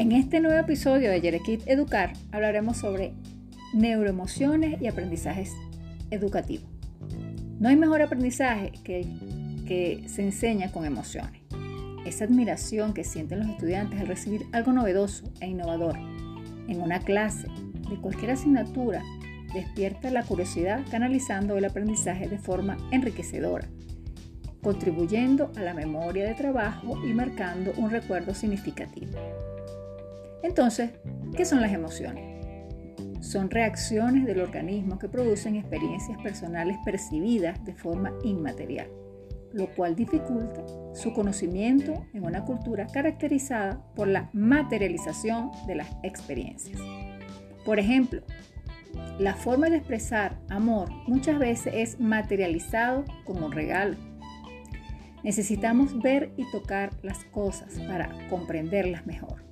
En este nuevo episodio de Yerekit Educar hablaremos sobre neuroemociones y aprendizajes educativos. No hay mejor aprendizaje que el que se enseña con emociones. Esa admiración que sienten los estudiantes al recibir algo novedoso e innovador en una clase de cualquier asignatura despierta la curiosidad canalizando el aprendizaje de forma enriquecedora, contribuyendo a la memoria de trabajo y marcando un recuerdo significativo. Entonces, ¿qué son las emociones? Son reacciones del organismo que producen experiencias personales percibidas de forma inmaterial, lo cual dificulta su conocimiento en una cultura caracterizada por la materialización de las experiencias. Por ejemplo, la forma de expresar amor muchas veces es materializado como un regalo. Necesitamos ver y tocar las cosas para comprenderlas mejor.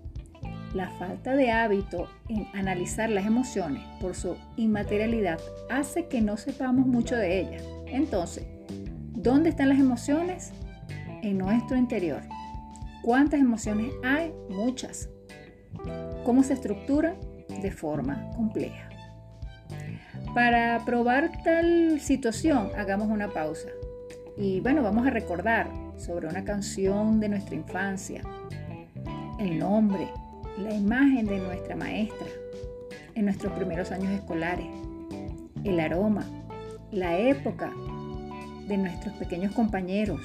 La falta de hábito en analizar las emociones por su inmaterialidad hace que no sepamos mucho de ellas. Entonces, ¿dónde están las emociones? En nuestro interior. ¿Cuántas emociones hay? Muchas. ¿Cómo se estructuran? De forma compleja. Para probar tal situación, hagamos una pausa. Y bueno, vamos a recordar sobre una canción de nuestra infancia, el nombre, la imagen de nuestra maestra en nuestros primeros años escolares, el aroma, la época de nuestros pequeños compañeros,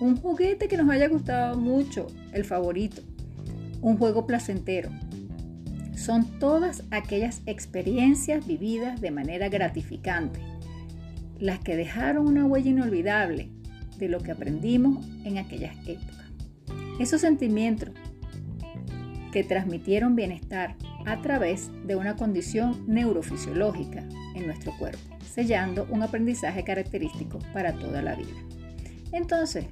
un juguete que nos haya gustado mucho, el favorito, un juego placentero. Son todas aquellas experiencias vividas de manera gratificante, las que dejaron una huella inolvidable de lo que aprendimos en aquellas épocas. Esos sentimientos que transmitieron bienestar a través de una condición neurofisiológica en nuestro cuerpo, sellando un aprendizaje característico para toda la vida. Entonces,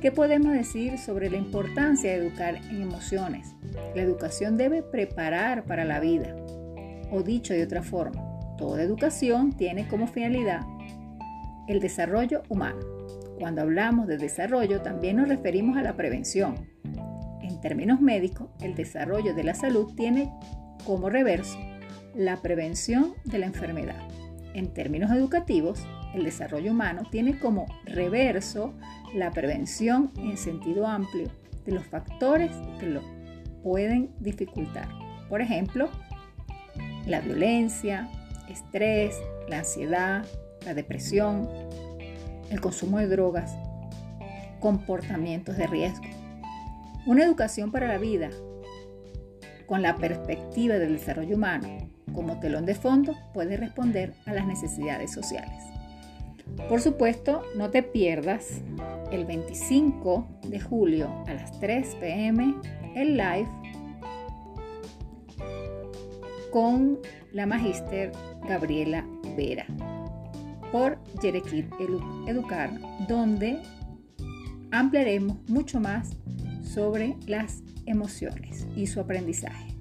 ¿qué podemos decir sobre la importancia de educar en emociones? La educación debe preparar para la vida, o dicho de otra forma, toda educación tiene como finalidad el desarrollo humano. Cuando hablamos de desarrollo también nos referimos a la prevención, en términos médicos, el desarrollo de la salud tiene como reverso la prevención de la enfermedad. En términos educativos, el desarrollo humano tiene como reverso la prevención en sentido amplio de los factores que lo pueden dificultar. Por ejemplo, la violencia, estrés, la ansiedad, la depresión, el consumo de drogas, comportamientos de riesgo. Una educación para la vida con la perspectiva del desarrollo humano como telón de fondo puede responder a las necesidades sociales. Por supuesto, no te pierdas el 25 de julio a las 3 pm el live con la magíster Gabriela Vera por Yerequit Educar, donde ampliaremos mucho más sobre las emociones y su aprendizaje.